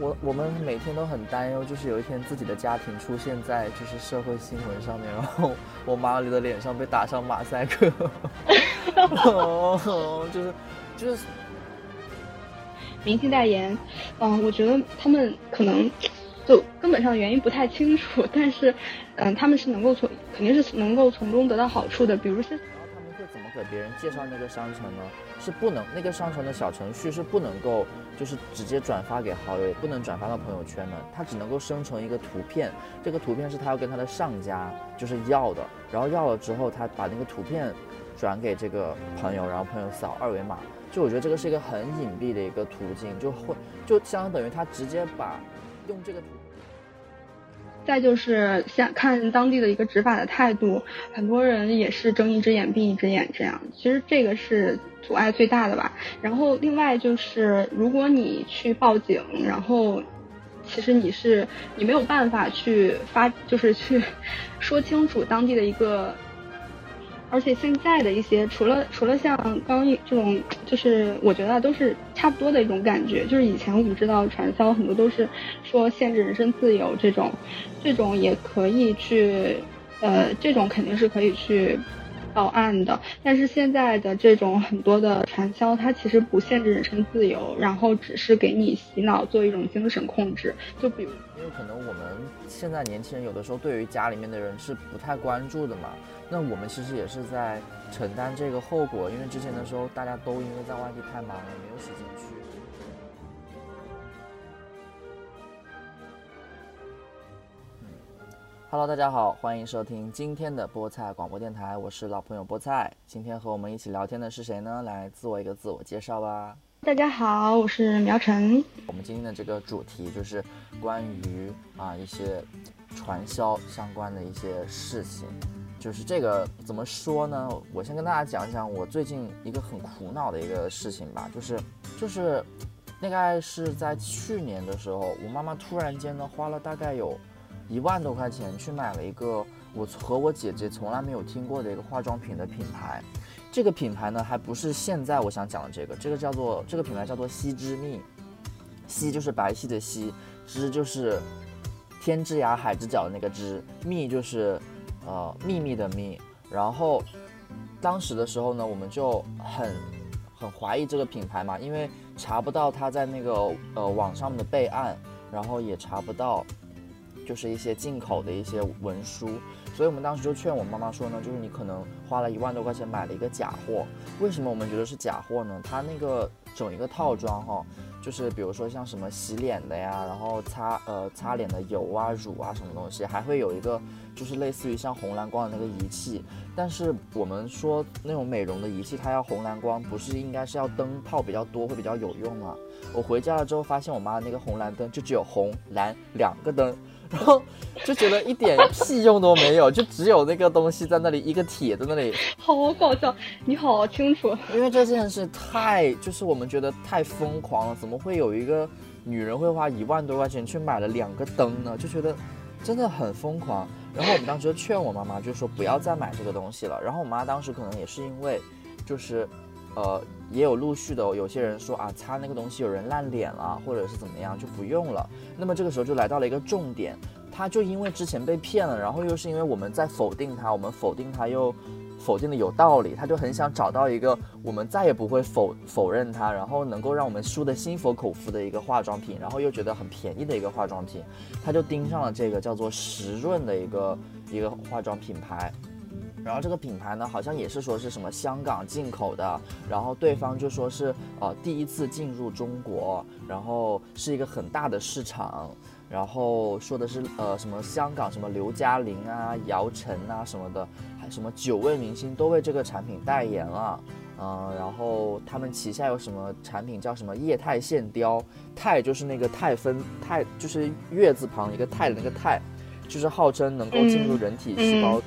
我我们每天都很担忧，就是有一天自己的家庭出现在就是社会新闻上面，然后我妈的脸上被打上马赛克，就是就是明星代言，嗯，我觉得他们可能就根本上原因不太清楚，但是嗯，他们是能够从肯定是能够从中得到好处的，比如说。给别人介绍那个商城呢？是不能那个商城的小程序是不能够就是直接转发给好友，也不能转发到朋友圈的，它只能够生成一个图片。这个图片是他要跟他的上家就是要的，然后要了之后，他把那个图片转给这个朋友，然后朋友扫二维码。就我觉得这个是一个很隐蔽的一个途径，就会就相当于他直接把用这个图。再就是像看当地的一个执法的态度，很多人也是睁一只眼闭一只眼这样，其实这个是阻碍最大的吧。然后另外就是，如果你去报警，然后其实你是你没有办法去发，就是去 说清楚当地的一个。而且现在的一些，除了除了像刚一这种，就是我觉得都是差不多的一种感觉。就是以前我们知道传销很多都是说限制人身自由这种，这种也可以去，呃，这种肯定是可以去。报案的，但是现在的这种很多的传销，它其实不限制人身自由，然后只是给你洗脑，做一种精神控制。就比如，因为可能我们现在年轻人有的时候对于家里面的人是不太关注的嘛，那我们其实也是在承担这个后果，因为之前的时候大家都因为在外地太忙了，没有时间去。Hello，大家好，欢迎收听今天的菠菜广播电台，我是老朋友菠菜。今天和我们一起聊天的是谁呢？来自我一个自我介绍吧。大家好，我是苗晨。我们今天的这个主题就是关于啊一些传销相关的一些事情。就是这个怎么说呢？我先跟大家讲讲我最近一个很苦恼的一个事情吧。就是就是大概是在去年的时候，我妈妈突然间呢花了大概有。一万多块钱去买了一个我和我姐姐从来没有听过的一个化妆品的品牌，这个品牌呢还不是现在我想讲的这个，这个叫做这个品牌叫做皙之蜜，皙就是白皙的皙，之就是天之涯海之角的那个之，蜜就是呃秘密的秘。然后当时的时候呢，我们就很很怀疑这个品牌嘛，因为查不到它在那个呃网上的备案，然后也查不到。就是一些进口的一些文书，所以我们当时就劝我妈妈说呢，就是你可能花了一万多块钱买了一个假货。为什么我们觉得是假货呢？它那个整一个套装哈，就是比如说像什么洗脸的呀，然后擦呃擦脸的油啊、乳啊什么东西，还会有一个就是类似于像红蓝光的那个仪器。但是我们说那种美容的仪器，它要红蓝光，不是应该是要灯泡比较多会比较有用吗？我回家了之后发现我妈的那个红蓝灯就只有红蓝两个灯。然后就觉得一点屁用都没有，就只有那个东西在那里，一个铁在那里，好搞笑！你好清楚，因为这件事太就是我们觉得太疯狂了，怎么会有一个女人会花一万多块钱去买了两个灯呢？就觉得真的很疯狂。然后我们当时就劝我妈妈，就说不要再买这个东西了。然后我妈当时可能也是因为，就是。呃，也有陆续的有些人说啊，擦那个东西有人烂脸了，或者是怎么样就不用了。那么这个时候就来到了一个重点，他就因为之前被骗了，然后又是因为我们在否定他，我们否定他又否定的有道理，他就很想找到一个我们再也不会否否认他，然后能够让我们输的心服口服的一个化妆品，然后又觉得很便宜的一个化妆品，他就盯上了这个叫做时润的一个一个化妆品牌。然后这个品牌呢，好像也是说是什么香港进口的，然后对方就说是呃第一次进入中国，然后是一个很大的市场，然后说的是呃什么香港什么刘嘉玲啊、姚晨啊什么的，还什么九位明星都为这个产品代言了，嗯，然后他们旗下有什么产品叫什么液态线雕，肽就是那个肽分肽就是月字旁一个肽的那个肽，就是号称能够进入人体细胞。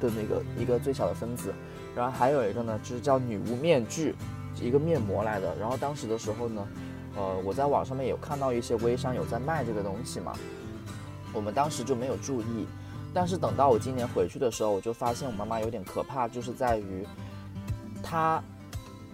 的那个一个最小的分子，然后还有一个呢，就是叫女巫面具，一个面膜来的。然后当时的时候呢，呃，我在网上面有看到一些微商有在卖这个东西嘛，我们当时就没有注意。但是等到我今年回去的时候，我就发现我妈妈有点可怕，就是在于她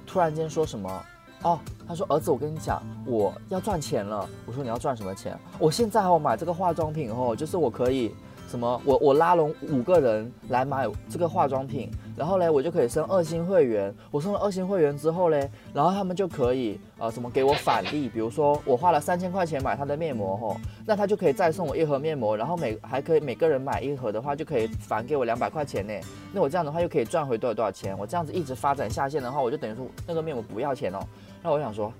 突然间说什么哦，她说儿子，我跟你讲，我要赚钱了。我说你要赚什么钱？我现在我买这个化妆品哦，就是我可以。什么？我我拉拢五个人来买这个化妆品，然后嘞，我就可以升二星会员。我升了二星会员之后嘞，然后他们就可以呃什么给我返利，比如说我花了三千块钱买他的面膜吼，那他就可以再送我一盒面膜，然后每还可以每个人买一盒的话就可以返给我两百块钱呢。那我这样的话又可以赚回多少多少钱？我这样子一直发展下线的话，我就等于说那个面膜不要钱哦。那我想说，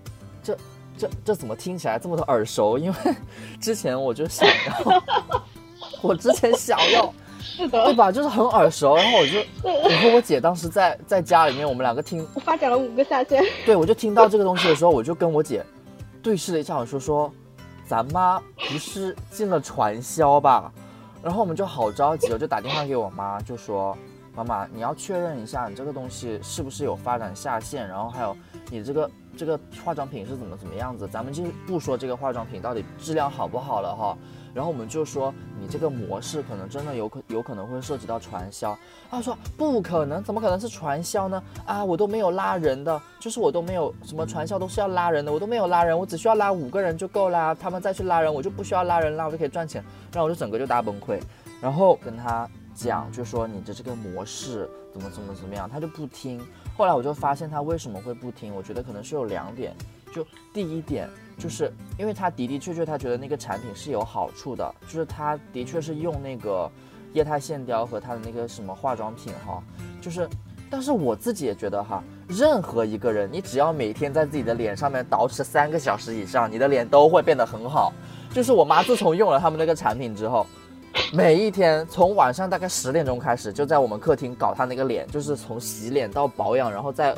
这这这怎么听起来这么的耳熟？因为 之前我就想要。我之前想要，是的，对吧？就是很耳熟，然后我就，我和我姐当时在在家里面，我们两个听，我发展了五个下线，对，我就听到这个东西的时候，我就跟我姐对视了一下，我说说，咱妈不是进了传销吧？然后我们就好着急，我就打电话给我妈，就说，妈妈，你要确认一下你这个东西是不是有发展下线，然后还有你这个这个化妆品是怎么怎么样子，咱们就不说这个化妆品到底质量好不好了哈。然后我们就说，你这个模式可能真的有可有可能会涉及到传销。他说不可能，怎么可能是传销呢？啊，我都没有拉人的，就是我都没有什么传销都是要拉人的，我都没有拉人，我只需要拉五个人就够啦。他们再去拉人，我就不需要拉人啦，我就可以赚钱。然后我就整个就大崩溃，然后跟他讲，就说你的这个模式怎么怎么怎么样，他就不听。后来我就发现他为什么会不听，我觉得可能是有两点，就第一点。就是因为他的的确确，他觉得那个产品是有好处的，就是他的确是用那个液态线雕和他的那个什么化妆品哈，就是，但是我自己也觉得哈，任何一个人，你只要每天在自己的脸上面捯饬三个小时以上，你的脸都会变得很好。就是我妈自从用了他们那个产品之后，每一天从晚上大概十点钟开始，就在我们客厅搞他那个脸，就是从洗脸到保养，然后再。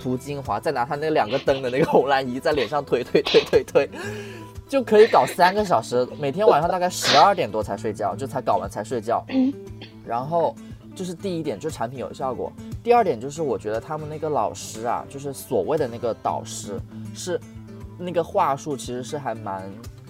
涂精华，再拿他那两个灯的那个红蓝仪在脸上推推推推推，就可以搞三个小时。每天晚上大概十二点多才睡觉，就才搞完才睡觉。然后就是第一点，就产品有效果；第二点就是我觉得他们那个老师啊，就是所谓的那个导师，是那个话术其实是还蛮。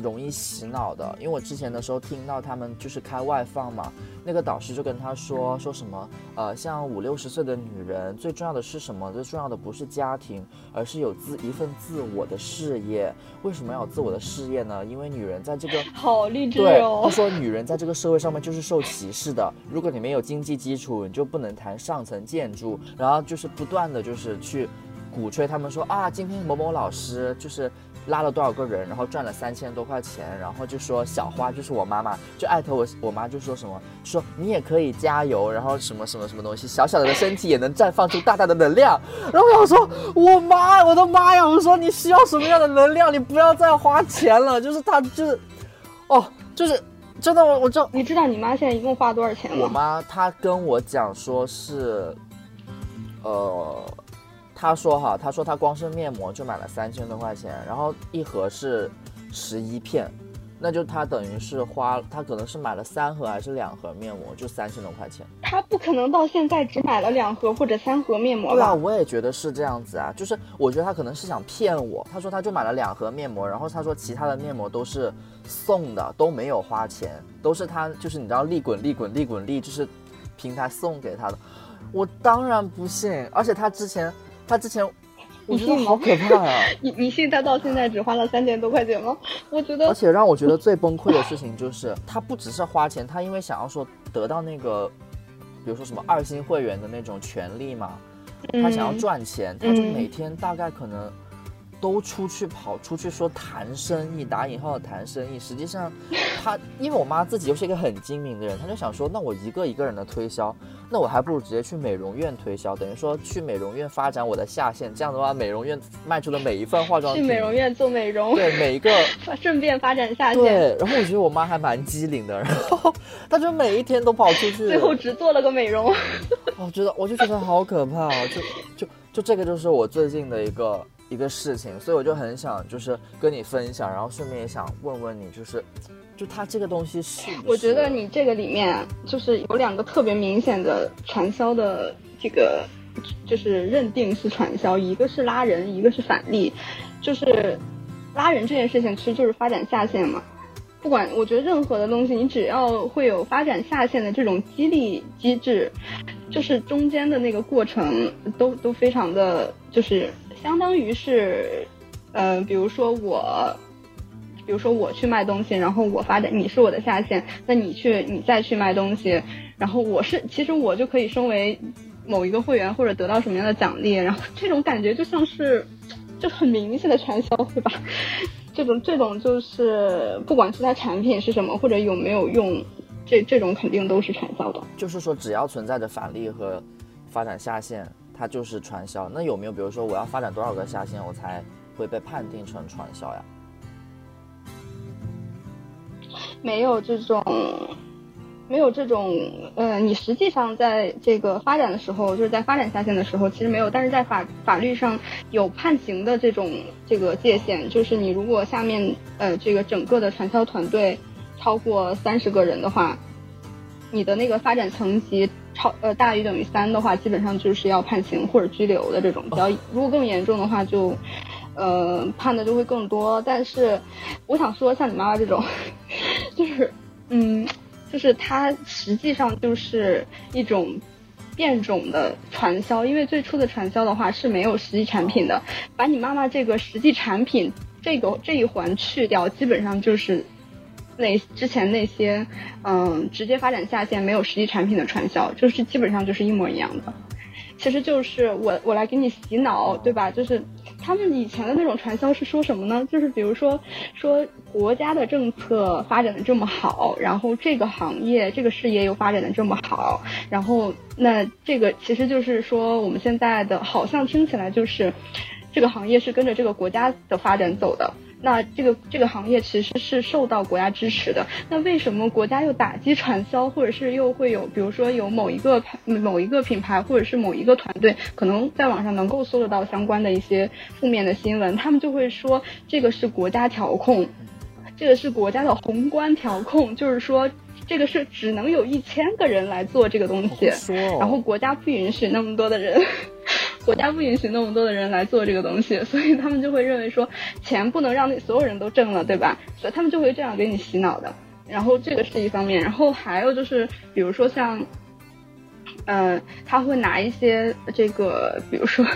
容易洗脑的，因为我之前的时候听到他们就是开外放嘛，那个导师就跟他说说什么，呃，像五六十岁的女人，最重要的是什么？最重要的不是家庭，而是有自一份自我的事业。为什么要有自我的事业呢？因为女人在这个 好励志哦。他说女人在这个社会上面就是受歧视的，如果你没有经济基础，你就不能谈上层建筑。然后就是不断的就是去鼓吹他们说啊，今天某某老师就是。拉了多少个人，然后赚了三千多块钱，然后就说小花就是我妈妈，就艾特我，我妈就说什么，说你也可以加油，然后什么什么什么东西，小小的身体也能绽放出大大的能量。然后我说我妈，我的妈呀！我说你需要什么样的能量？你不要再花钱了。就是他就是，哦，就是真的，我我知道，你知道你妈现在一共花多少钱吗？我妈她跟我讲说是，呃。他说哈，他说他光是面膜就买了三千多块钱，然后一盒是十一片，那就他等于是花，他可能是买了三盒还是两盒面膜，就三千多块钱。他不可能到现在只买了两盒或者三盒面膜吧？对啊，我也觉得是这样子啊，就是我觉得他可能是想骗我。他说他就买了两盒面膜，然后他说其他的面膜都是送的，都没有花钱，都是他就是你知道利滚利滚利滚利，就是平台送给他的。我当然不信，而且他之前。他之前，我觉得好可怕啊！你你信他到现在只花了三千多块钱吗？我觉得，而且让我觉得最崩溃的事情就是，他不只是花钱，他因为想要说得到那个，比如说什么二星会员的那种权利嘛，他想要赚钱，他就每天大概可能。都出去跑出去说谈生意，打引号的谈生意。实际上，他因为我妈自己又是一个很精明的人，她就想说，那我一个一个人的推销，那我还不如直接去美容院推销，等于说去美容院发展我的下线。这样的话，美容院卖出的每一份化妆品，去美容院做美容，对每一个 顺便发展下线。对，然后我觉得我妈还蛮机灵的，然后她就每一天都跑出去，最后只做了个美容。我觉得我就觉得好可怕，就就就这个就是我最近的一个。一个事情，所以我就很想就是跟你分享，然后顺便也想问问你，就是，就它这个东西是，我觉得你这个里面就是有两个特别明显的传销的这个，就是认定是传销，一个是拉人，一个是返利，就是拉人这件事情其实就是发展下线嘛。不管我觉得任何的东西，你只要会有发展下线的这种激励机制，就是中间的那个过程都都非常的就是。相当于是，呃，比如说我，比如说我去卖东西，然后我发展，你是我的下线，那你去，你再去卖东西，然后我是，其实我就可以升为某一个会员或者得到什么样的奖励，然后这种感觉就像是，就很明显的传销，对吧？这种这种就是不管是它产品是什么或者有没有用，这这种肯定都是传销的。就是说，只要存在着返利和发展下线，它就是传销。那有没有比如说，我要发展多少个下线，我才会被判定成传销呀？没有这种。没有这种，呃，你实际上在这个发展的时候，就是在发展下线的时候，其实没有，但是在法法律上有判刑的这种这个界限，就是你如果下面呃这个整个的传销团队超过三十个人的话，你的那个发展层级超呃大于等于三的话，基本上就是要判刑或者拘留的这种，比较如果更严重的话，就呃判的就会更多。但是我想说，像你妈妈这种，就是嗯。就是它实际上就是一种变种的传销，因为最初的传销的话是没有实际产品的。把你妈妈这个实际产品这个这一环去掉，基本上就是那之前那些嗯直接发展下线没有实际产品的传销，就是基本上就是一模一样的。其实就是我我来给你洗脑，对吧？就是。他们以前的那种传销是说什么呢？就是比如说，说国家的政策发展的这么好，然后这个行业这个事业又发展的这么好，然后那这个其实就是说我们现在的好像听起来就是，这个行业是跟着这个国家的发展走的。那这个这个行业其实是受到国家支持的，那为什么国家又打击传销，或者是又会有，比如说有某一个某一个品牌，或者是某一个团队，可能在网上能够搜得到相关的一些负面的新闻，他们就会说这个是国家调控，这个是国家的宏观调控，就是说这个是只能有一千个人来做这个东西，然后国家不允许那么多的人。国家不允许那么多的人来做这个东西，所以他们就会认为说钱不能让那所有人都挣了，对吧？所以他们就会这样给你洗脑的。然后这个是一方面，然后还有就是，比如说像，呃，他会拿一些这个，比如说，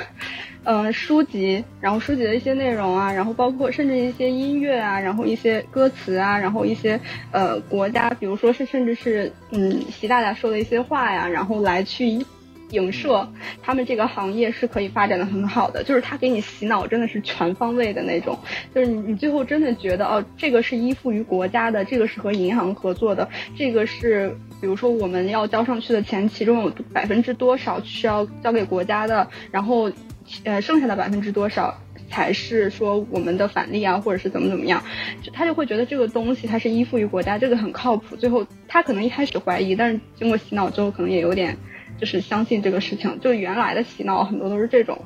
嗯，书籍，然后书籍的一些内容啊，然后包括甚至一些音乐啊，然后一些歌词啊，然后一些呃国家，比如说是甚至是嗯习大大说的一些话呀，然后来去。影射他们这个行业是可以发展的很好的，就是他给你洗脑真的是全方位的那种，就是你你最后真的觉得哦，这个是依附于国家的，这个是和银行合作的，这个是比如说我们要交上去的钱，其中有百分之多少需要交给国家的，然后呃剩下的百分之多少才是说我们的返利啊，或者是怎么怎么样，他就会觉得这个东西它是依附于国家，这个很靠谱。最后他可能一开始怀疑，但是经过洗脑之后，可能也有点。就是相信这个事情，就原来的洗脑很多都是这种，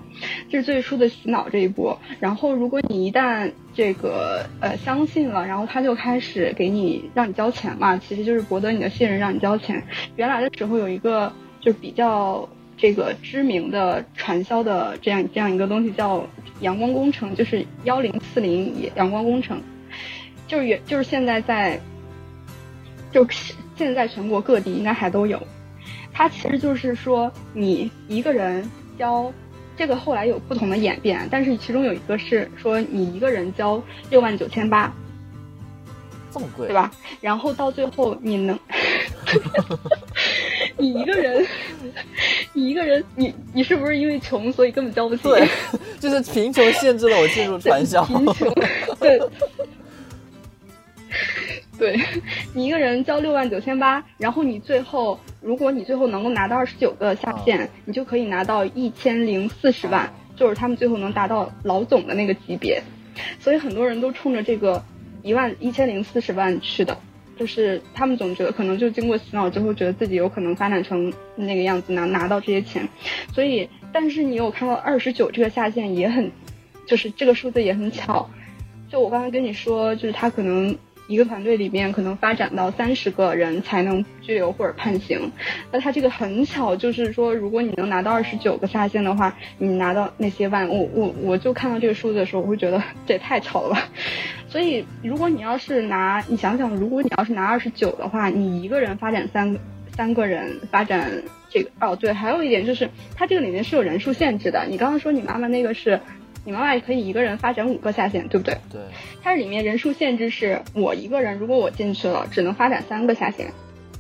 这是最初的洗脑这一波。然后如果你一旦这个呃相信了，然后他就开始给你让你交钱嘛，其实就是博得你的信任，让你交钱。原来的时候有一个就比较这个知名的传销的这样这样一个东西叫阳光工程，就是幺零四零阳光工程，就是也就是现在在，就是现在全国各地应该还都有。它其实就是说，你一个人交，这个后来有不同的演变，但是其中有一个是说，你一个人交六万九千八，这么贵，对吧？然后到最后你能，你一个人，你一个人，你你是不是因为穷所以根本交不起？对，就是贫穷限制了我进入 传销。贫穷，对。对 你一个人交六万九千八，然后你最后，如果你最后能够拿到二十九个下线，你就可以拿到一千零四十万，就是他们最后能达到老总的那个级别，所以很多人都冲着这个一万一千零四十万去的，就是他们总觉得可能就经过洗脑之后，觉得自己有可能发展成那个样子，拿拿到这些钱，所以，但是你有看到二十九这个下线也很，就是这个数字也很巧，就我刚才跟你说，就是他可能。一个团队里面可能发展到三十个人才能拘留或者判刑，那他这个很巧，就是说如果你能拿到二十九个下线的话，你拿到那些万，我我我就看到这个数字的时候，我会觉得这也太巧了吧。所以如果你要是拿，你想想，如果你要是拿二十九的话，你一个人发展三三个人发展这个，哦对，还有一点就是它这个里面是有人数限制的。你刚刚说你妈妈那个是。你妈妈也可以一个人发展五个下线，对不对？对。它里面人数限制是我一个人，如果我进去了，只能发展三个下线，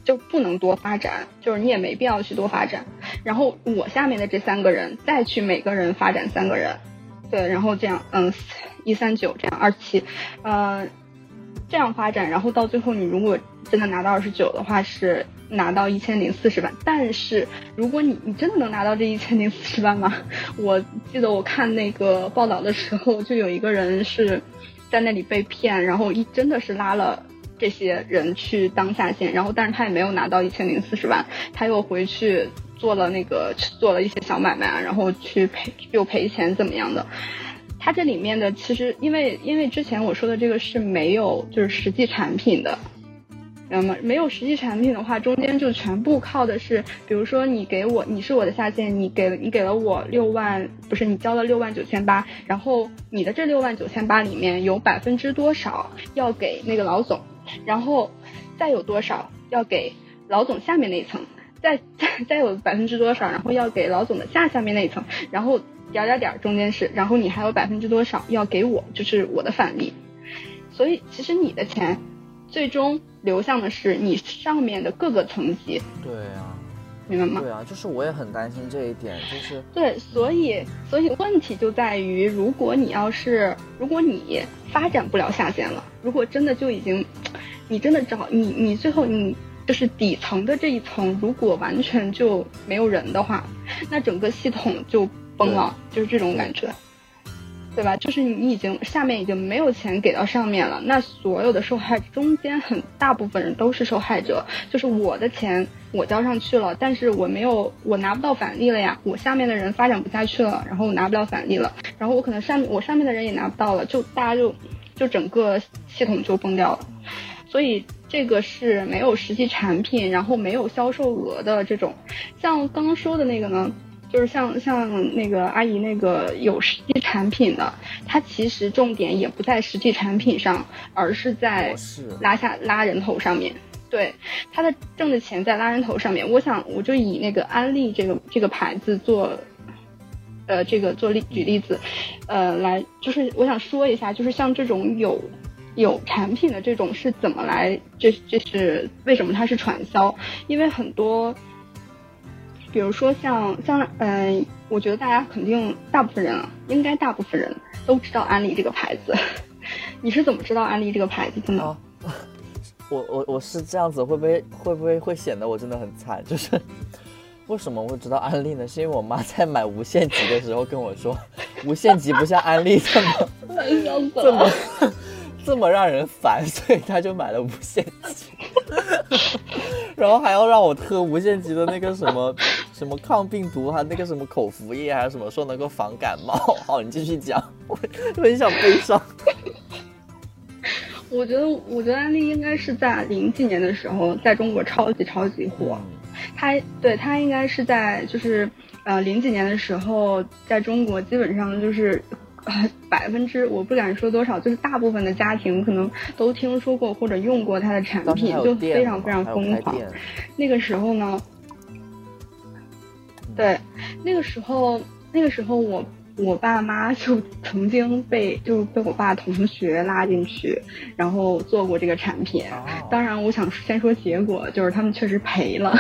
就不能多发展，就是你也没必要去多发展。然后我下面的这三个人再去每个人发展三个人，对，然后这样，嗯，一三九这样二七，呃，这样发展，然后到最后你如果真的拿到二十九的话是。拿到一千零四十万，但是如果你你真的能拿到这一千零四十万吗？我记得我看那个报道的时候，就有一个人是在那里被骗，然后一真的是拉了这些人去当下线，然后但是他也没有拿到一千零四十万，他又回去做了那个做了一些小买卖啊，然后去赔又赔钱怎么样的？他这里面的其实因为因为之前我说的这个是没有就是实际产品的。那么没有实际产品的话，中间就全部靠的是，比如说你给我，你是我的下线，你给了你给了我六万，不是你交了六万九千八，然后你的这六万九千八里面有百分之多少要给那个老总，然后再有多少要给老总下面那一层，再再再有百分之多少，然后要给老总的下下面那一层，然后点点点中间是，然后你还有百分之多少要给我，就是我的返利，所以其实你的钱最终。流向的是你上面的各个层级。对啊，明白吗？对啊，就是我也很担心这一点，就是对，所以所以问题就在于，如果你要是如果你发展不了下线了，如果真的就已经，你真的找你你最后你就是底层的这一层，如果完全就没有人的话，那整个系统就崩了，就是这种感觉。对吧？就是你已经下面已经没有钱给到上面了，那所有的受害中间很大部分人都是受害者。就是我的钱我交上去了，但是我没有，我拿不到返利了呀。我下面的人发展不下去了，然后我拿不到返利了，然后我可能上我上面的人也拿不到了，就大家就就整个系统就崩掉了。所以这个是没有实际产品，然后没有销售额的这种。像刚刚说的那个呢？就是像像那个阿姨那个有实际产品的，它其实重点也不在实际产品上，而是在拉下拉人头上面。对，他的挣的钱在拉人头上面。我想我就以那个安利这个这个牌子做，呃，这个做例举例子，呃，来就是我想说一下，就是像这种有有产品的这种是怎么来，这这是为什么它是传销？因为很多。比如说像像嗯，我觉得大家肯定大部分人啊，应该大部分人都知道安利这个牌子。你是怎么知道安利这个牌子的呢？我我我是这样子，会不会会不会会显得我真的很惨？就是为什么会知道安利呢？是因为我妈在买无限极的时候跟我说，无限极不像安利这么这么这么让人烦，所以她就买了无限极。然后还要让我喝无限极的那个什么 什么抗病毒，还那个什么口服液，还是什么说能够防感冒。好，你继续讲，我很想悲伤。我觉得，我觉得安利应该是在零几年的时候，在中国超级超级火。它对它应该是在就是呃零几年的时候，在中国基本上就是。百分之我不敢说多少，就是大部分的家庭可能都听说过或者用过它的产品，就非常非常疯狂。那个时候呢，对，那个时候那个时候我我爸妈 就曾经被就被我爸同学拉进去，然后做过这个产品。当然，我想先说结果，就是他们确实赔了。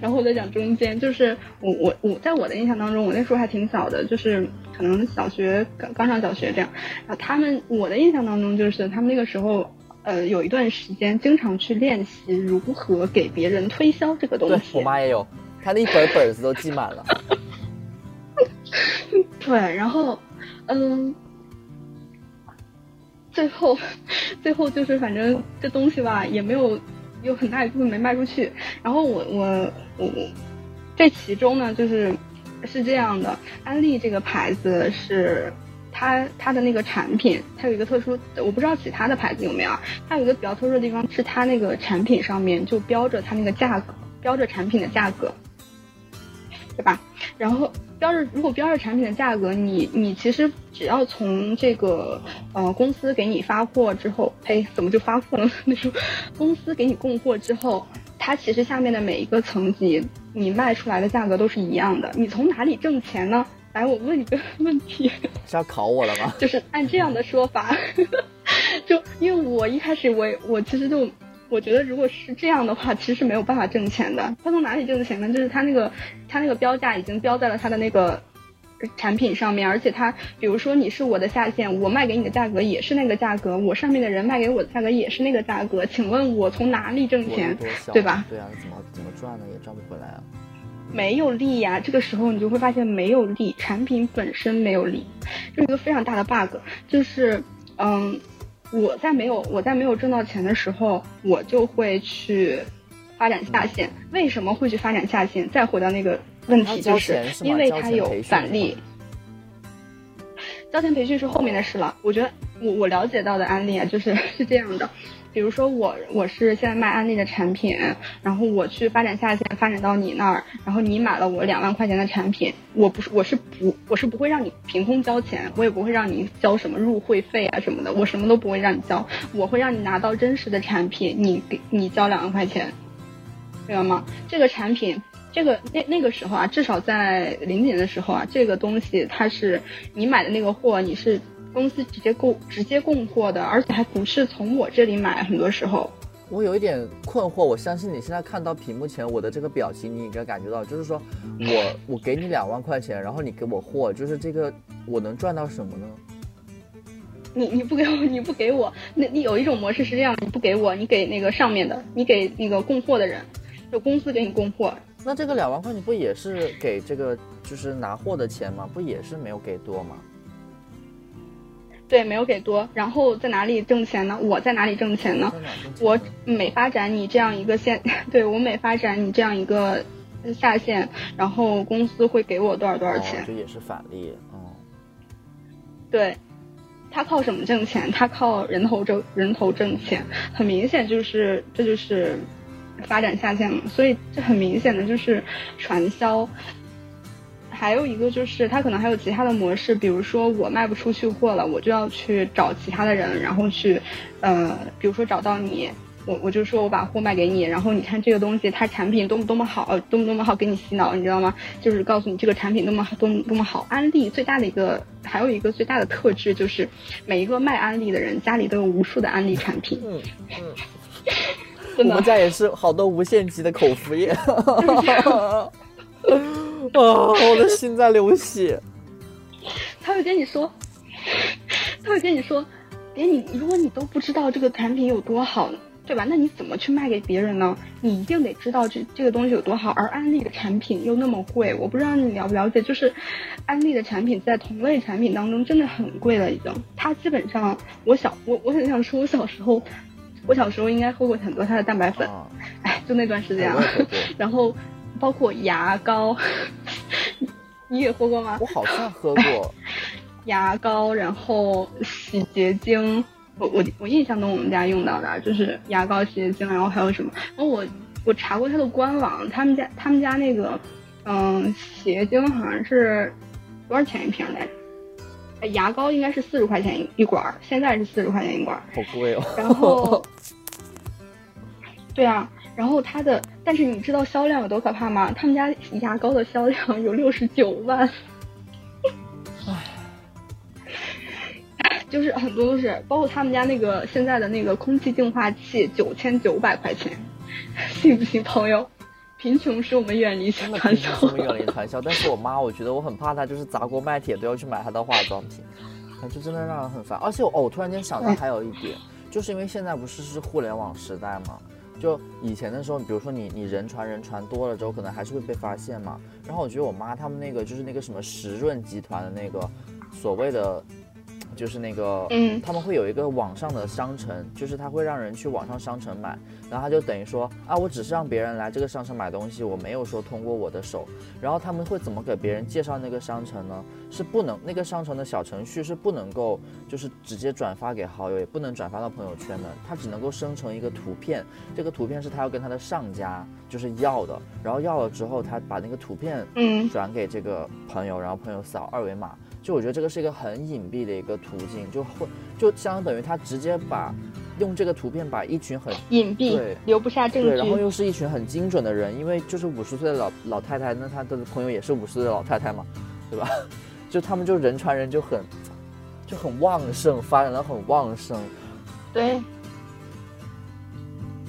然后我在讲中间，就是我我我在我的印象当中，我那时候还挺小的，就是可能小学刚刚上小学这样。然后他们我的印象当中，就是他们那个时候，呃，有一段时间经常去练习如何给别人推销这个东西。我妈也有，她那一本本子都记满了。对，然后嗯，最后最后就是反正这东西吧，也没有。有很大一部分没卖出去，然后我我我我，这其中呢，就是是这样的，安利这个牌子是它它的那个产品，它有一个特殊，我不知道其他的牌子有没有啊，它有一个比较特殊的地方是它那个产品上面就标着它那个价格，标着产品的价格，对吧？然后。标着，如果标着产品的价格，你你其实只要从这个呃公司给你发货之后，哎，怎么就发货了？那时候公司给你供货之后，它其实下面的每一个层级，你卖出来的价格都是一样的。你从哪里挣钱呢？来，我问你个问题，是要考我了吗？就是按这样的说法，就因为我一开始我我其实就我觉得如果是这样的话，其实是没有办法挣钱的。他从哪里挣钱呢？就是他那个他那个标价已经标在了他的那个产品上面，而且他比如说你是我的下线，我卖给你的价格也是那个价格，我上面的人卖给我的价格也是那个价格，请问我从哪里挣钱？对吧？对啊，怎么怎么赚呢？也赚不回来啊。没有利呀，这个时候你就会发现没有利，产品本身没有利，这是一个非常大的 bug。就是，嗯，我在没有我在没有挣到钱的时候，我就会去发展下线。为什么会去发展下线？再回到那个问题，就是因为它有返利。交钱培训是后面的事了。我觉得我我了解到的案例啊，就是 是这样的。比如说我我是现在卖安利的产品，然后我去发展下线，发展到你那儿，然后你买了我两万块钱的产品，我不是我是不我是不会让你凭空交钱，我也不会让你交什么入会费啊什么的，我什么都不会让你交，我会让你拿到真实的产品，你给你交两万块钱，明白吗？这个产品，这个那那个时候啊，至少在零几年的时候啊，这个东西它是你买的那个货，你是。公司直接供直接供货的，而且还不是从我这里买。很多时候，我有一点困惑。我相信你现在看到屏幕前我的这个表情，你应该感觉到，就是说我我给你两万块钱，然后你给我货，就是这个我能赚到什么呢？你你不给我，你不给我，那你有一种模式是这样：你不给我，你给那个上面的，你给那个供货的人，就公司给你供货。那这个两万块，你不也是给这个就是拿货的钱吗？不也是没有给多吗？对，没有给多，然后在哪里挣钱呢？我在哪里挣钱呢？我每发展你这样一个线，对我每发展你这样一个下线，然后公司会给我多少多少钱？这也是返利，嗯。对，他靠什么挣钱？他靠人头挣人头挣钱，很明显就是这就是发展下线嘛，所以这很明显的就是传销。还有一个就是，他可能还有其他的模式，比如说我卖不出去货了，我就要去找其他的人，然后去，呃，比如说找到你，我我就说我把货卖给你，然后你看这个东西它产品多么多么好，多么多么好，给你洗脑，你知道吗？就是告诉你这个产品多么多么多么好。安利最大的一个，还有一个最大的特质就是，每一个卖安利的人家里都有无数的安利产品。嗯嗯，我们家也是好多无限极的口服液。啊！我的心在流血。他会跟你说，他会跟你说，连你如果你都不知道这个产品有多好，对吧？那你怎么去卖给别人呢？你一定得知道这这个东西有多好。而安利的产品又那么贵，我不知道你了不了解，就是安利的产品在同类产品当中真的很贵了，已经。它基本上，我小我我很想说，我小时候，我小时候应该喝过很多它的蛋白粉。哎，就那段时间啊，然后。包括牙膏，你也喝过吗？我好像喝过 牙膏，然后洗洁精，我我我印象中我们家用到的就是牙膏、洗洁精，然后还有什么？然后我我查过它的官网，他们家他们家那个嗯洗洁精好像是多少钱一瓶来着？哎，牙膏应该是四十块钱一管，现在是四十块钱一管，好贵哦。然后，对啊。然后它的，但是你知道销量有多可怕吗？他们家牙膏的销量有六十九万，唉，就是很多都是，包括他们家那个现在的那个空气净化器九千九百块钱，信不信朋友？贫穷使我们远离传销，我们远离传销。但是我妈，我觉得我很怕她，就是砸锅卖铁都要去买她的化妆品，就真的让人很烦。而且我哦，我突然间想到还有一点，就是因为现在不是是互联网时代吗？就以前的时候，比如说你你人传人传多了之后，可能还是会被发现嘛。然后我觉得我妈他们那个就是那个什么时润集团的那个所谓的。就是那个，嗯，他们会有一个网上的商城，就是他会让人去网上商城买，然后他就等于说啊，我只是让别人来这个商城买东西，我没有说通过我的手。然后他们会怎么给别人介绍那个商城呢？是不能那个商城的小程序是不能够就是直接转发给好友，也不能转发到朋友圈的，它只能够生成一个图片，这个图片是他要跟他的上家就是要的，然后要了之后，他把那个图片嗯转给这个朋友，然后朋友扫二维码。就我觉得这个是一个很隐蔽的一个途径，就会就相当于他直接把用这个图片把一群很隐蔽、对留不下证据，然后又是一群很精准的人，因为就是五十岁的老老太太，那他的朋友也是五十岁的老太太嘛，对吧？就他们就人传人就很就很旺盛，发展的很旺盛。对。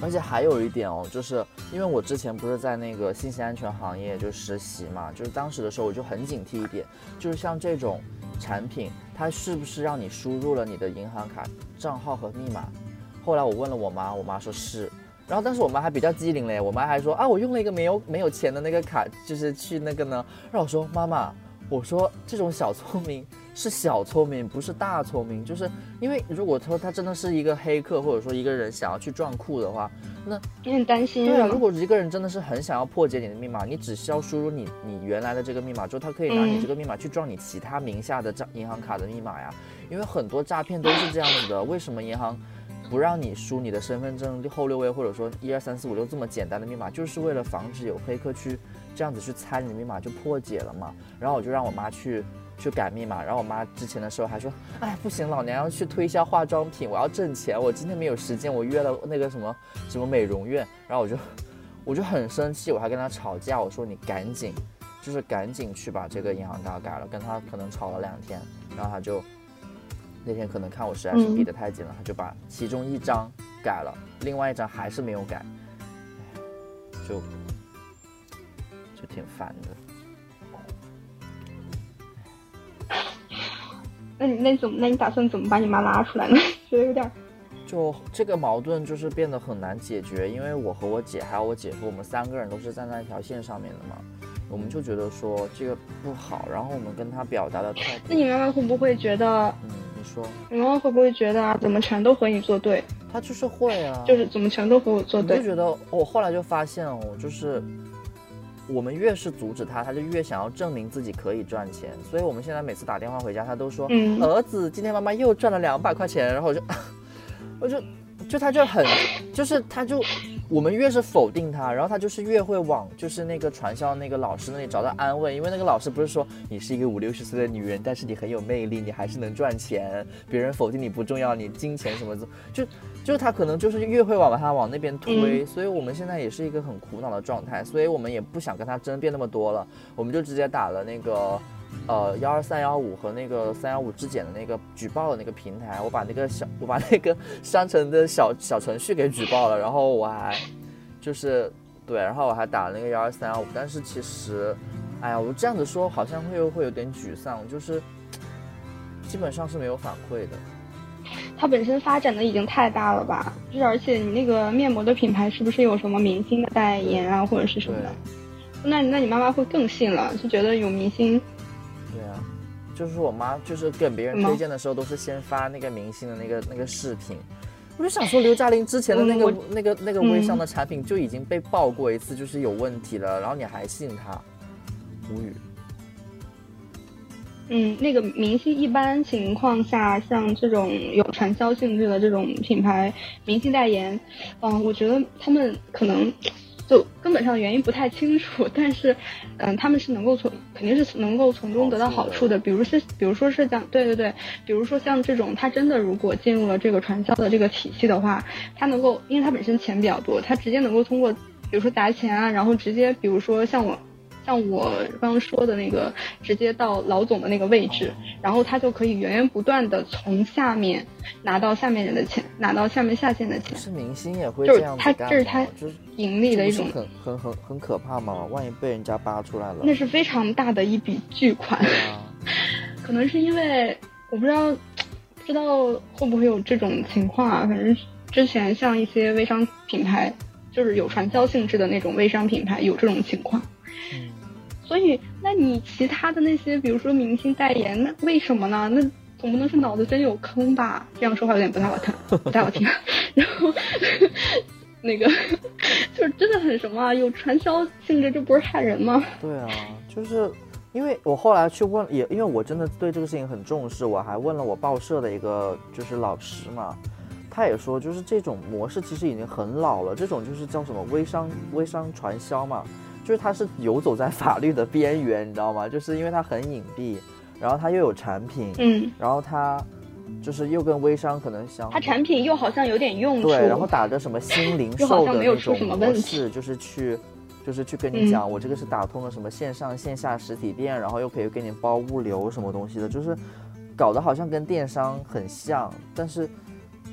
而且还有一点哦，就是因为我之前不是在那个信息安全行业就实习嘛，就是当时的时候我就很警惕一点，就是像这种产品，它是不是让你输入了你的银行卡账号和密码？后来我问了我妈，我妈说是，然后但是我妈还比较机灵嘞，我妈还说啊，我用了一个没有没有钱的那个卡，就是去那个呢，让我说妈妈，我说这种小聪明。是小聪明，不是大聪明。就是因为如果说他真的是一个黑客，或者说一个人想要去撞库的话，那你很担心。对啊，如果一个人真的是很想要破解你的密码，你只需要输入你你原来的这个密码之后，他可以拿你这个密码去撞你其他名下的账银行卡的密码呀。因为很多诈骗都是这样子的。为什么银行不让你输你的身份证后六位，或者说一二三四五六这么简单的密码，就是为了防止有黑客去这样子去猜你的密码就破解了嘛。然后我就让我妈去。去改密码，然后我妈之前的时候还说，哎，不行，老娘要去推销化妆品，我要挣钱，我今天没有时间，我约了那个什么什么美容院，然后我就我就很生气，我还跟他吵架，我说你赶紧，就是赶紧去把这个银行卡改了，跟他可能吵了两天，然后他就那天可能看我实在是逼得太紧了，他就把其中一张改了，另外一张还是没有改，就就挺烦的。那你那怎么？那你打算怎么把你妈拉出来呢？觉得有点，就这个矛盾就是变得很难解决，因为我和我姐还有我姐夫，我们三个人都是站在一条线上面的嘛，我们就觉得说这个不好，然后我们跟他表达的态度。那你妈妈会不会觉得？嗯，你说。你妈妈会不会觉得啊怎么全都和你作对？他就是会啊，就是怎么全都和我作对。我就觉得我后来就发现哦，就是。我们越是阻止他，他就越想要证明自己可以赚钱。所以我们现在每次打电话回家，他都说：“儿子，今天妈妈又赚了两百块钱。”然后我就，我就，就他就很，就是他就，我们越是否定他，然后他就是越会往就是那个传销那个老师那里找到安慰。因为那个老师不是说你是一个五六十岁的女人，但是你很有魅力，你还是能赚钱。别人否定你不重要，你金钱什么的就。就是他可能就是越会往把他往那边推，所以我们现在也是一个很苦恼的状态，所以我们也不想跟他争辩那么多了，我们就直接打了那个，呃幺二三幺五和那个三幺五质检的那个举报的那个平台，我把那个小我把那个商城的小小程序给举报了，然后我还就是对，然后我还打了那个幺二三幺五，但是其实，哎呀，我这样子说好像会会有点沮丧，就是基本上是没有反馈的。它本身发展的已经太大了吧？就是而且你那个面膜的品牌是不是有什么明星的代言啊，或者是什么的？那那你妈妈会更信了，就觉得有明星。就是我妈就是跟别人推荐的时候都是先发那个明星的那个那个视频。我就想说，刘嘉玲之前的那个那个那个微商的产品就已经被爆过一次，就是有问题了，然后你还信他？无语。嗯，那个明星一般情况下，像这种有传销性质的这种品牌明星代言，嗯，我觉得他们可能就根本上原因不太清楚，但是，嗯，他们是能够从肯定是能够从中得到好处的，比如是比如说是像对对对，比如说像这种他真的如果进入了这个传销的这个体系的话，他能够因为他本身钱比较多，他直接能够通过比如说砸钱啊，然后直接比如说像我。像我刚刚说的那个，直接到老总的那个位置，然后他就可以源源不断的从下面拿到下面人的钱，拿到下面下线的钱。是明星也会这样干吗？这是他盈利的一种，很很很很可怕嘛？万一被人家扒出来了，那是非常大的一笔巨款。可能是因为我不知道，不知道会不会有这种情况啊？反正之前像一些微商品牌，就是有传销性质的那种微商品牌，有这种情况。所以，那你其他的那些，比如说明星代言，那为什么呢？那总不能是脑子真有坑吧？这样说话有点不太好听，不太好听。然后，那个就是真的很什么，有传销性质，这不是害人吗？对啊，就是因为我后来去问，也因为我真的对这个事情很重视，我还问了我报社的一个就是老师嘛，他也说，就是这种模式其实已经很老了，这种就是叫什么微商微商传销嘛。就是它是游走在法律的边缘，你知道吗？就是因为它很隐蔽，然后它又有产品，嗯，然后它就是又跟微商可能相，它产品又好像有点用处，对，然后打着什么新零售的那种模式，就是去就是去跟你讲，我这个是打通了什么线上线下实体店，然后又可以给你包物流什么东西的，就是搞得好像跟电商很像，但是，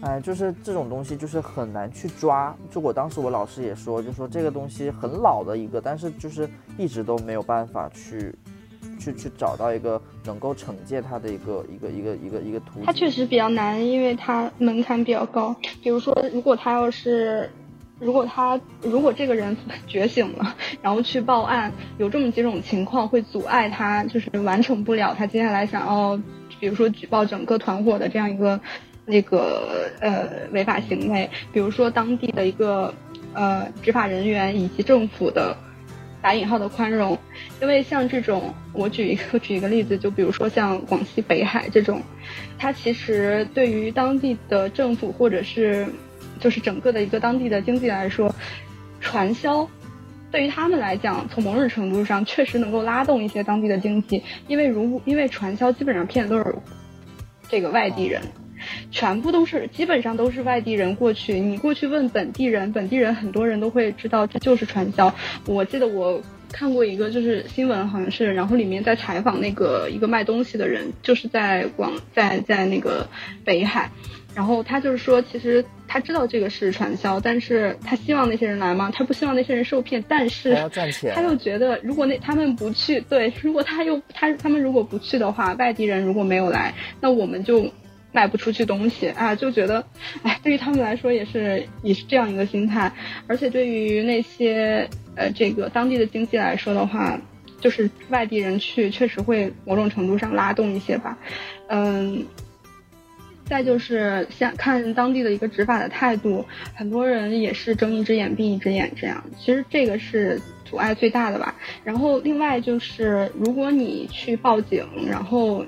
哎，就是这种东西就是很难去抓。就我当时我老师也说，就说这个东西很老的一个，但是就是一直都没有办法去。去去找到一个能够惩戒他的一个一个一个一个一个途径。他确实比较难，因为他门槛比较高。比如说，如果他要是，如果他如果这个人 觉醒了，然后去报案，有这么几种情况会阻碍他，就是完成不了他接下来想要，比如说举报整个团伙的这样一个那个呃违法行为。比如说当地的一个呃执法人员以及政府的。打引号的宽容，因为像这种，我举一个 举一个例子，就比如说像广西北海这种，它其实对于当地的政府或者是就是整个的一个当地的经济来说，传销对于他们来讲，从某种程度上确实能够拉动一些当地的经济，因为如因为传销基本上骗的都是这个外地人。全部都是，基本上都是外地人过去。你过去问本地人，本地人很多人都会知道这就是传销。我记得我看过一个就是新闻，好像是，然后里面在采访那个一个卖东西的人，就是在广在在那个北海，然后他就是说，其实他知道这个是传销，但是他希望那些人来吗？他不希望那些人受骗，但是他又觉得如果那他们不去，对，如果他又他他们如果不去的话，外地人如果没有来，那我们就。卖不出去东西啊，就觉得，哎，对于他们来说也是也是这样一个心态，而且对于那些呃这个当地的经济来说的话，就是外地人去确实会某种程度上拉动一些吧，嗯，再就是像看当地的一个执法的态度，很多人也是睁一只眼闭一只眼这样，其实这个是阻碍最大的吧。然后另外就是如果你去报警，然后。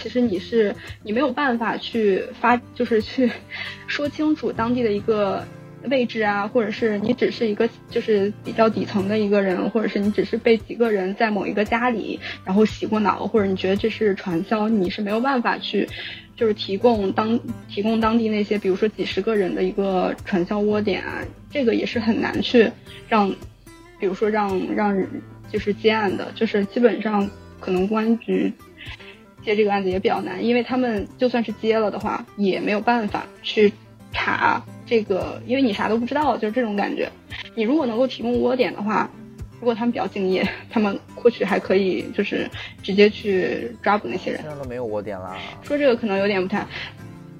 其实你是你没有办法去发，就是去说清楚当地的一个位置啊，或者是你只是一个就是比较底层的一个人，或者是你只是被几个人在某一个家里然后洗过脑，或者你觉得这是传销，你是没有办法去就是提供当提供当地那些比如说几十个人的一个传销窝点啊，这个也是很难去让，比如说让让就是接案的，就是基本上可能公安局。接这个案子也比较难，因为他们就算是接了的话，也没有办法去查这个，因为你啥都不知道，就是这种感觉。你如果能够提供窝点的话，如果他们比较敬业，他们或许还可以就是直接去抓捕那些人。现在都没有窝点了。说这个可能有点不太，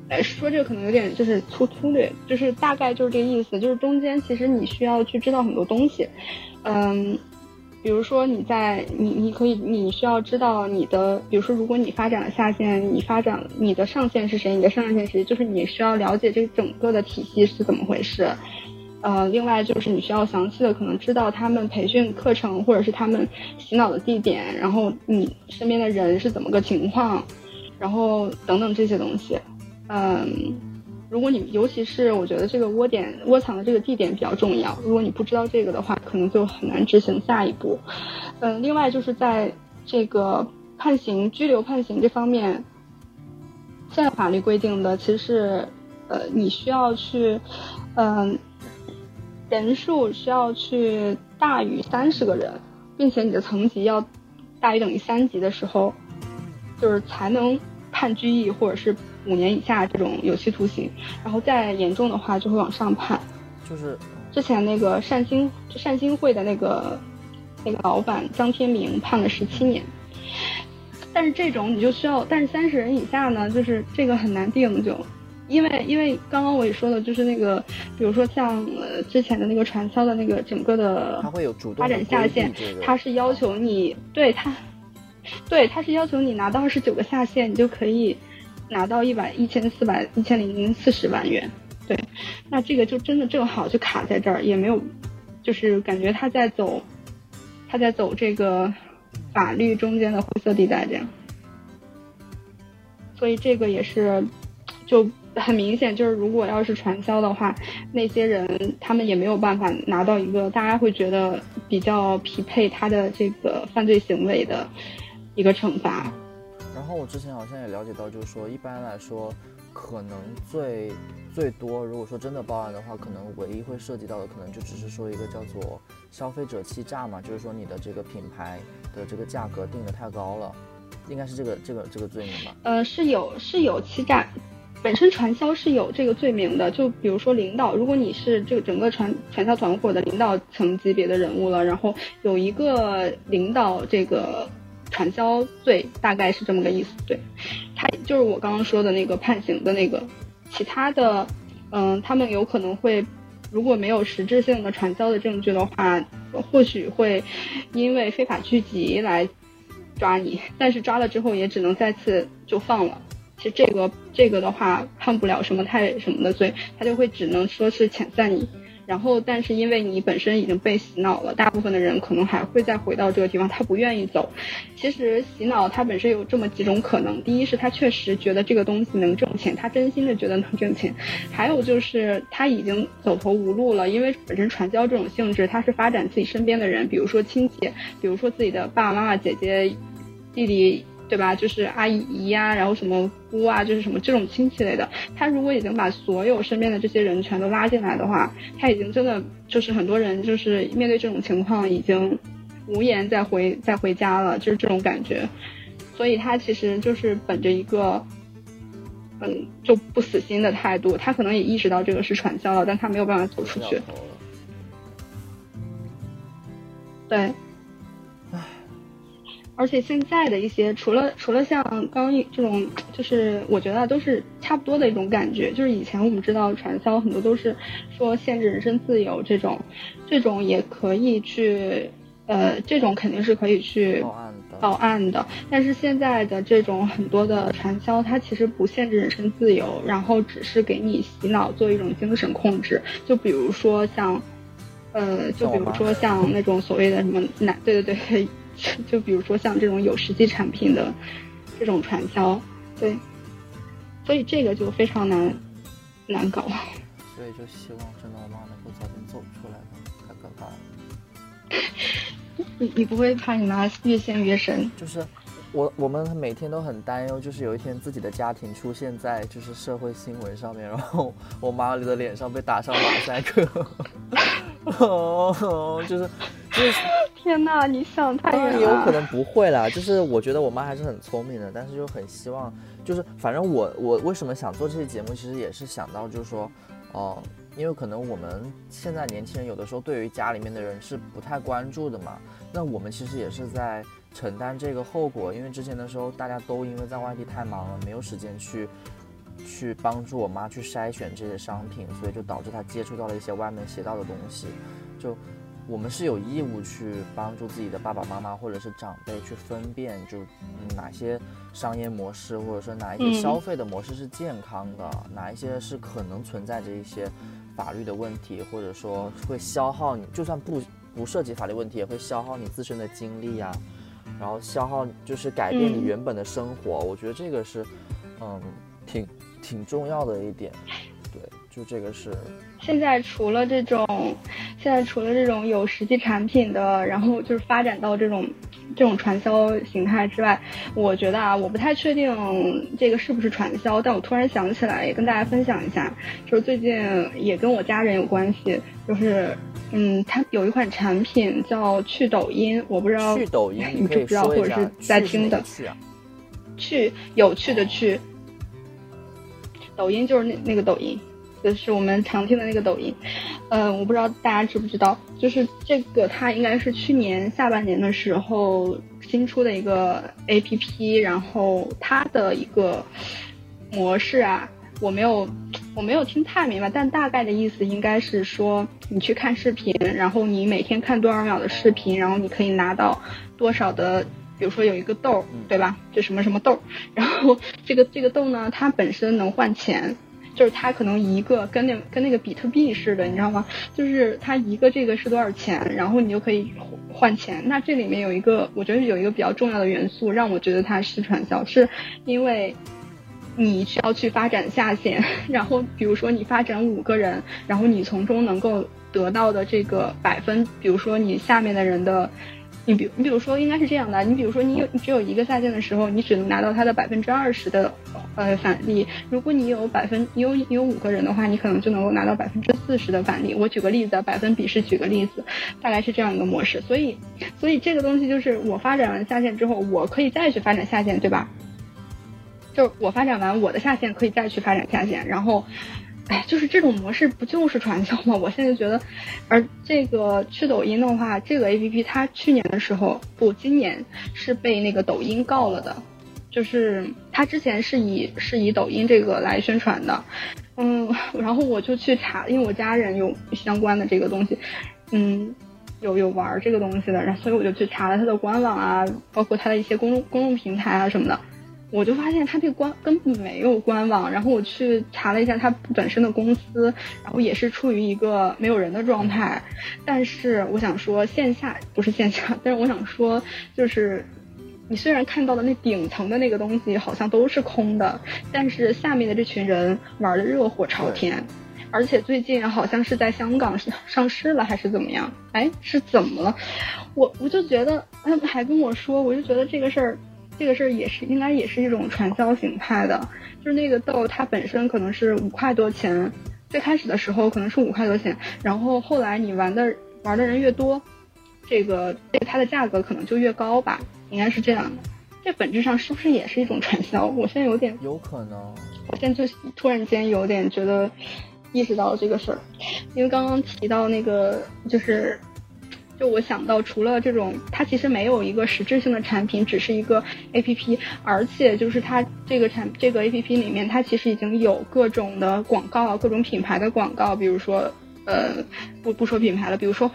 哎，说这个可能有点就是粗粗略，就是大概就是这个意思，就是中间其实你需要去知道很多东西，嗯。比如说你在你你可以你需要知道你的，比如说如果你发展了下线，你发展你的上线是谁，你的上线是谁，就是你需要了解这整个的体系是怎么回事。呃，另外就是你需要详细的可能知道他们培训课程或者是他们洗脑的地点，然后你身边的人是怎么个情况，然后等等这些东西，嗯。如果你，尤其是我觉得这个窝点窝藏的这个地点比较重要。如果你不知道这个的话，可能就很难执行下一步。嗯，另外就是在这个判刑、拘留、判刑这方面，现在法律规定的其实是，呃，你需要去，嗯，人数需要去大于三十个人，并且你的层级要大于等于三级的时候，就是才能判拘役或者是。五年以下这种有期徒刑，然后再严重的话就会往上判。就是之前那个善心善心会的那个那个老板张天明判了十七年，但是这种你就需要，但是三十人以下呢，就是这个很难定就，因为因为刚刚我也说了，就是那个比如说像呃之前的那个传销的那个整个的，它会有主动发展下线，它是要求你对它，对它是要求你拿到二十九个下线，你就可以。拿到一百一千四百一千零四十万元，对，那这个就真的正好就卡在这儿，也没有，就是感觉他在走，他在走这个法律中间的灰色地带这样，所以这个也是就很明显，就是如果要是传销的话，那些人他们也没有办法拿到一个大家会觉得比较匹配他的这个犯罪行为的一个惩罚。然后我之前好像也了解到，就是说一般来说，可能最最多，如果说真的报案的话，可能唯一会涉及到的，可能就只是说一个叫做消费者欺诈嘛，就是说你的这个品牌的这个价格定的太高了，应该是这个这个这个罪名吧？呃，是有是有欺诈。本身传销是有这个罪名的，就比如说领导，如果你是这个整个传传销团伙的领导层级别的人物了，然后有一个领导这个传销罪，大概是这么个意思。对，他就是我刚刚说的那个判刑的那个，其他的，嗯，他们有可能会，如果没有实质性的传销的证据的话，或许会因为非法聚集来抓你，但是抓了之后也只能再次就放了。其实这个这个的话判不了什么太什么的罪，他就会只能说是遣散你。然后，但是因为你本身已经被洗脑了，大部分的人可能还会再回到这个地方，他不愿意走。其实洗脑它本身有这么几种可能：第一是他确实觉得这个东西能挣钱，他真心的觉得能挣钱；还有就是他已经走投无路了，因为本身传销这种性质，他是发展自己身边的人，比如说亲戚，比如说自己的爸爸妈妈、姐姐、弟弟。对吧？就是阿姨呀，然后什么姑啊，就是什么这种亲戚类的。他如果已经把所有身边的这些人全都拉进来的话，他已经真的就是很多人就是面对这种情况已经无言再回再回家了，就是这种感觉。所以他其实就是本着一个嗯就不死心的态度，他可能也意识到这个是传销了，但他没有办法走出去。对。而且现在的一些，除了除了像刚这种，就是我觉得都是差不多的一种感觉。就是以前我们知道传销很多都是说限制人身自由这种，这种也可以去，呃，这种肯定是可以去报案的。报案的。但是现在的这种很多的传销，它其实不限制人身自由，然后只是给你洗脑做一种精神控制。就比如说像，呃，就比如说像那种所谓的什么男，对对对。就比如说像这种有实际产品的这种传销，对，所以这个就非常难难搞。所以就希望真的我妈能够早点走出来吧，太可怕了。你你不会怕你妈越陷越深？就是我我们每天都很担忧，就是有一天自己的家庭出现在就是社会新闻上面，然后我妈的脸上被打上马赛克。哦，就是就是。天呐，你想太远了。有可能不会啦，就是我觉得我妈还是很聪明的，但是就很希望，就是反正我我为什么想做这些节目，其实也是想到就是说，哦，因为可能我们现在年轻人有的时候对于家里面的人是不太关注的嘛，那我们其实也是在承担这个后果，因为之前的时候大家都因为在外地太忙了，没有时间去去帮助我妈去筛选这些商品，所以就导致她接触到了一些歪门邪道的东西，就。我们是有义务去帮助自己的爸爸妈妈或者是长辈去分辨，就哪些商业模式或者说哪一些消费的模式是健康的，哪一些是可能存在着一些法律的问题，或者说会消耗你，就算不不涉及法律问题，也会消耗你自身的精力呀，然后消耗就是改变你原本的生活。我觉得这个是，嗯，挺挺重要的一点。对，就这个是。现在除了这种，现在除了这种有实际产品的，然后就是发展到这种这种传销形态之外，我觉得啊，我不太确定这个是不是传销，但我突然想起来，也跟大家分享一下，就是最近也跟我家人有关系，就是嗯，它有一款产品叫去抖音，我不知道去抖音你知不知道，或者是在听的去有趣的去，抖音就是那那个抖音。就是我们常听的那个抖音，嗯，我不知道大家知不知道，就是这个它应该是去年下半年的时候新出的一个 A P P，然后它的一个模式啊，我没有我没有听太明白，但大概的意思应该是说，你去看视频，然后你每天看多少秒的视频，然后你可以拿到多少的，比如说有一个豆，对吧？就什么什么豆，然后这个这个豆呢，它本身能换钱。就是它可能一个跟那跟那个比特币似的，你知道吗？就是它一个这个是多少钱，然后你就可以换钱。那这里面有一个，我觉得有一个比较重要的元素，让我觉得它是传销，是因为你需要去发展下线，然后比如说你发展五个人，然后你从中能够得到的这个百分，比如说你下面的人的你比你比如说应该是这样的，你比如说你有你只有一个下线的时候，你只能拿到它的百分之二十的呃返利。如果你有百分你有你有五个人的话，你可能就能够拿到百分之四十的返利。我举个例子，百分比是举个例子，大概是这样一个模式。所以所以这个东西就是我发展完下线之后，我可以再去发展下线，对吧？就是我发展完我的下线，可以再去发展下线，然后。哎，就是这种模式不就是传销吗？我现在觉得，而这个去抖音的话，这个 A P P 它去年的时候不，今年是被那个抖音告了的，就是它之前是以是以抖音这个来宣传的，嗯，然后我就去查，因为我家人有相关的这个东西，嗯，有有玩这个东西的，然后所以我就去查了它的官网啊，包括它的一些公众公众平台啊什么的。我就发现他这官根本没有官网，然后我去查了一下他本身的公司，然后也是处于一个没有人的状态。但是我想说线下不是线下，但是我想说就是你虽然看到的那顶层的那个东西好像都是空的，但是下面的这群人玩的热火朝天，而且最近好像是在香港上市了还是怎么样？哎，是怎么了？我我就觉得他们还跟我说，我就觉得这个事儿。这个事儿也是应该也是一种传销形态的，就是那个豆它本身可能是五块多钱，最开始的时候可能是五块多钱，然后后来你玩的玩的人越多，这个这个它的价格可能就越高吧，应该是这样的。这本质上是不是也是一种传销？我现在有点有可能，我现在就突然间有点觉得意识到这个事儿，因为刚刚提到那个就是。就我想到，除了这种，它其实没有一个实质性的产品，只是一个 A P P，而且就是它这个产这个 A P P 里面，它其实已经有各种的广告，各种品牌的广告，比如说，呃，不不说品牌了，比如说，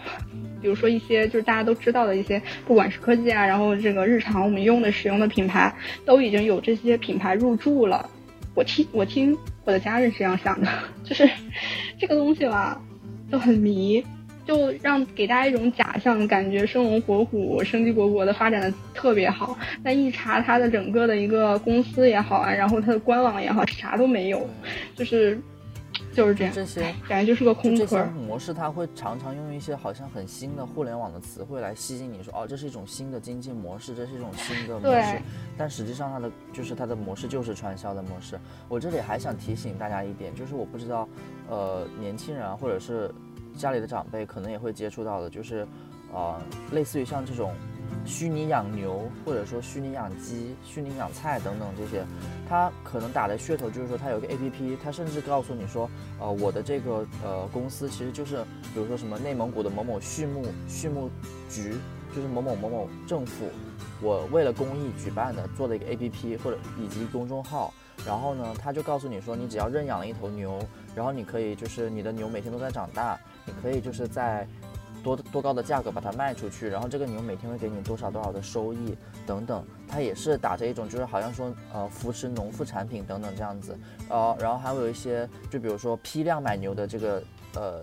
比如说一些就是大家都知道的一些，不管是科技啊，然后这个日常我们用的使用的品牌，都已经有这些品牌入驻了。我听我听我的家人是这样想的，就是这个东西吧，就很迷。就让给大家一种假象，感觉生龙活虎、生机勃勃的发展的特别好。但一查它的整个的一个公司也好啊，然后它的官网也好，啥都没有，就是就是这样。这些感觉就是个空壳。这些模式，它会常常用一些好像很新的互联网的词汇来吸引你，说哦，这是一种新的经济模式，这是一种新的 模式。但实际上，它的就是它的模式就是传销的模式。我这里还想提醒大家一点，就是我不知道，呃，年轻人啊，或者是。家里的长辈可能也会接触到的，就是，呃，类似于像这种虚拟养牛，或者说虚拟养鸡、虚拟养菜等等这些，他可能打的噱头就是说他有个 A P P，他甚至告诉你说，呃，我的这个呃公司其实就是，比如说什么内蒙古的某某畜牧畜牧局，就是某某某某政府，我为了公益举办的做的一个 A P P 或者以及公众号。然后呢，他就告诉你说，你只要认养了一头牛，然后你可以就是你的牛每天都在长大，你可以就是在多多高的价格把它卖出去，然后这个牛每天会给你多少多少的收益等等。它也是打着一种就是好像说呃扶持农副产品等等这样子，呃，然后还会有一些就比如说批量买牛的这个呃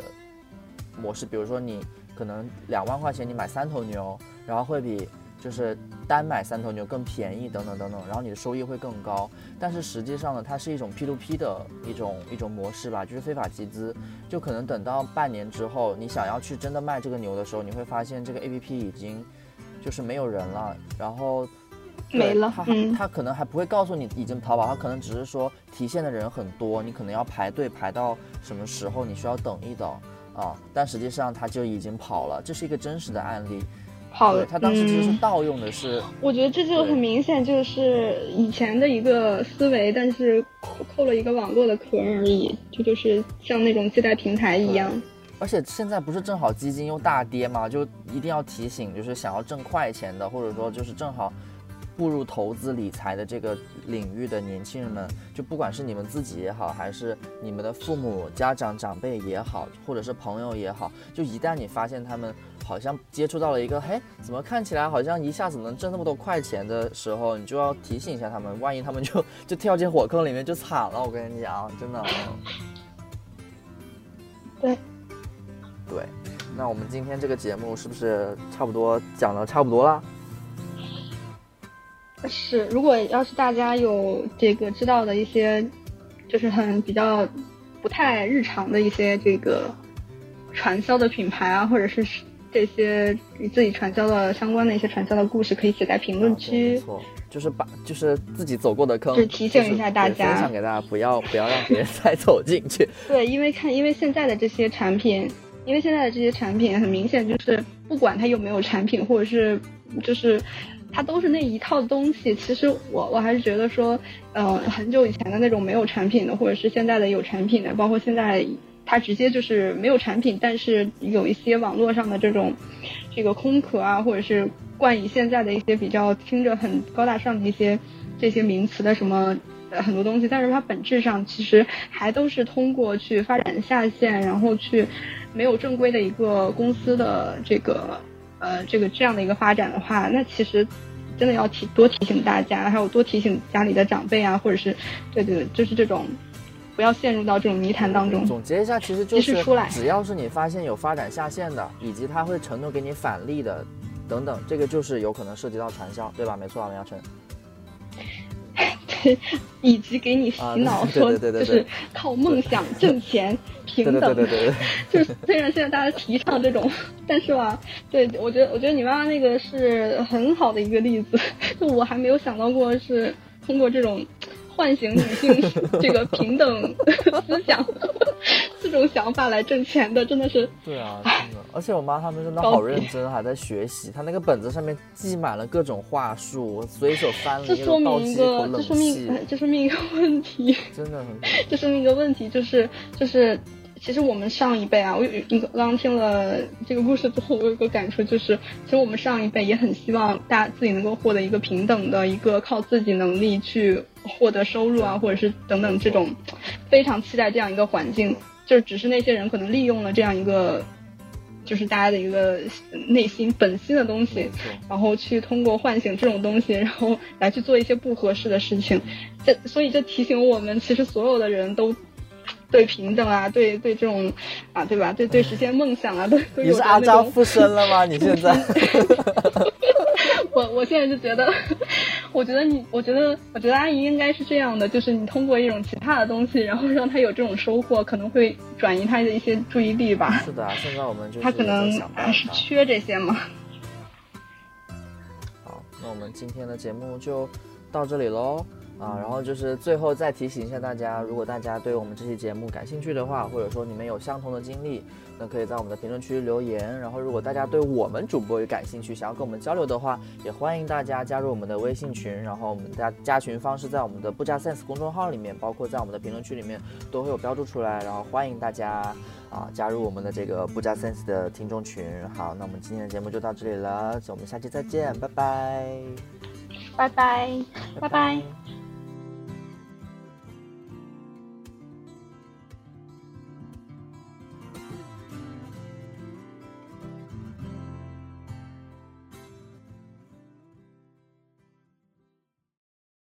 模式，比如说你可能两万块钱你买三头牛，然后会比。就是单买三头牛更便宜，等等等等，然后你的收益会更高。但是实际上呢，它是一种 P to P 的一种一种模式吧，就是非法集资。就可能等到半年之后，你想要去真的卖这个牛的时候，你会发现这个 A P P 已经就是没有人了，然后没了。他他可能还不会告诉你已经淘宝，他可能只是说提现的人很多，你可能要排队排到什么时候，你需要等一等啊。但实际上他就已经跑了，这是一个真实的案例。好的，他当时其实是盗用的是，我觉得这就很明显就是以前的一个思维，但是扣了一个网络的壳而已，这就是像那种借贷平台一样。而且现在不是正好基金又大跌嘛，就一定要提醒，就是想要挣快钱的，或者说就是正好。步入投资理财的这个领域的年轻人们，就不管是你们自己也好，还是你们的父母、家长、长辈也好，或者是朋友也好，就一旦你发现他们好像接触到了一个，嘿，怎么看起来好像一下子能挣那么多块钱的时候，你就要提醒一下他们，万一他们就就跳进火坑里面就惨了。我跟你讲，真的。对，对，那我们今天这个节目是不是差不多讲的差不多了？是，如果要是大家有这个知道的一些，就是很比较不太日常的一些这个传销的品牌啊，或者是这些与自己传销的相关的一些传销的故事，可以写在评论区。没错，就是把就是自己走过的坑，就是提醒一下大家分享给大家，不要不要让别人 再走进去。对，因为看，因为现在的这些产品，因为现在的这些产品很明显就是，不管它有没有产品，或者是就是它都是那一套东西。其实我我还是觉得说，呃，很久以前的那种没有产品的，或者是现在的有产品的，包括现在它直接就是没有产品，但是有一些网络上的这种这个空壳啊，或者是冠以现在的一些比较听着很高大上的一些这些名词的什么。呃很多东西，但是它本质上其实还都是通过去发展下线，然后去没有正规的一个公司的这个呃这个这样的一个发展的话，那其实真的要提多提醒大家，还有多提醒家里的长辈啊，或者是对对，对就是这种不要陷入到这种泥潭当中。总结一下，其实就是出来只要是你发现有发展下线的，以及他会承诺给你返利的，等等，这个就是有可能涉及到传销，对吧？没错啊，梁耀晨。以及给你洗啊脑说就是靠梦想挣钱 平等，对对对对。就是虽然现在大家提倡这种，但是吧，对我觉得我觉得你妈妈那个是很好的一个例子，就我还没有想到过是通过这种唤醒女性这个平等思想这种想法来挣钱的，真的是对啊，真的，而且我妈他们真的好认真，还在学习。她那个本子上面记满了各种话术，我随手翻了这说一个倒明一吸一口个，这冷说明气，这说明一个问题。真的很 这说明一个问题，就是就是，其实我们上一辈啊，我有一个刚刚听了这个故事之后，我有一个感触，就是其实我们上一辈也很希望大家自己能够获得一个平等的一个靠自己能力去获得收入啊，或者是等等这种非常期待这样一个环境，就是只是那些人可能利用了这样一个。就是大家的一个内心本心的东西。然后去通过唤醒这种东西，然后来去做一些不合适的事情。这所以这提醒我们，其实所有的人都对平等啊，对对这种啊，对吧？对对实现梦想啊，都 都你是有着那种。阿扎附身了吗？你现在？我我现在就觉得，我觉得你，我觉得，我觉得阿姨应该是这样的，就是你通过一种其他的东西，然后让她有这种收获，可能会转移她的一些注意力吧。是的啊，现在我们就是她可能在想办啊是。缺这些嘛。好，那我们今天的节目就到这里喽。啊，然后就是最后再提醒一下大家，如果大家对我们这期节目感兴趣的话，或者说你们有相同的经历，那可以在我们的评论区留言。然后，如果大家对我们主播也感兴趣，想要跟我们交流的话，也欢迎大家加入我们的微信群。然后，我们加加群方式在我们的不加 sense 公众号里面，包括在我们的评论区里面都会有标注出来。然后，欢迎大家啊加入我们的这个不加 sense 的听众群。好，那我们今天的节目就到这里了，我们下期再见，拜拜。拜拜，拜拜。拜